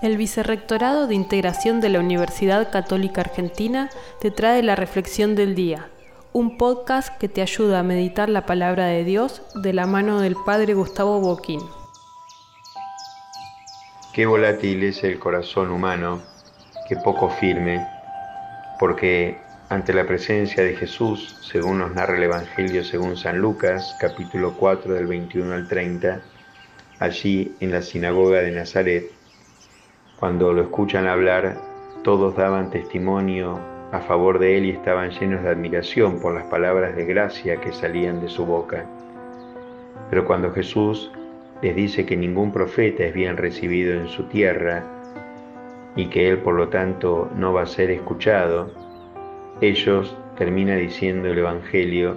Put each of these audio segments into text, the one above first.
El Vicerrectorado de Integración de la Universidad Católica Argentina te trae la Reflexión del Día, un podcast que te ayuda a meditar la palabra de Dios de la mano del Padre Gustavo Boquín. Qué volátil es el corazón humano, qué poco firme, porque ante la presencia de Jesús, según nos narra el Evangelio según San Lucas, capítulo 4 del 21 al 30, allí en la sinagoga de Nazaret, cuando lo escuchan hablar, todos daban testimonio a favor de él y estaban llenos de admiración por las palabras de gracia que salían de su boca. Pero cuando Jesús les dice que ningún profeta es bien recibido en su tierra y que él por lo tanto no va a ser escuchado, ellos termina diciendo el Evangelio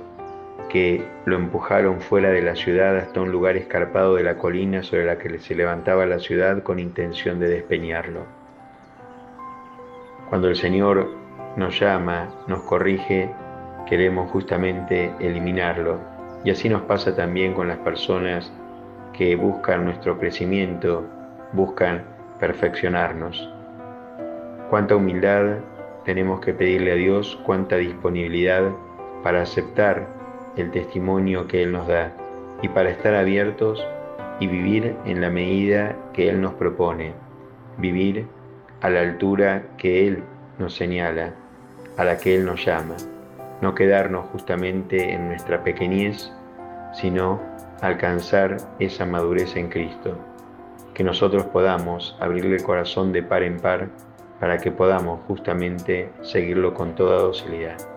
que lo empujaron fuera de la ciudad hasta un lugar escarpado de la colina sobre la que se levantaba la ciudad con intención de despeñarlo. Cuando el Señor nos llama, nos corrige, queremos justamente eliminarlo. Y así nos pasa también con las personas que buscan nuestro crecimiento, buscan perfeccionarnos. Cuánta humildad tenemos que pedirle a Dios, cuánta disponibilidad para aceptar el testimonio que Él nos da y para estar abiertos y vivir en la medida que Él nos propone, vivir a la altura que Él nos señala, a la que Él nos llama, no quedarnos justamente en nuestra pequeñez, sino alcanzar esa madurez en Cristo, que nosotros podamos abrirle el corazón de par en par para que podamos justamente seguirlo con toda docilidad.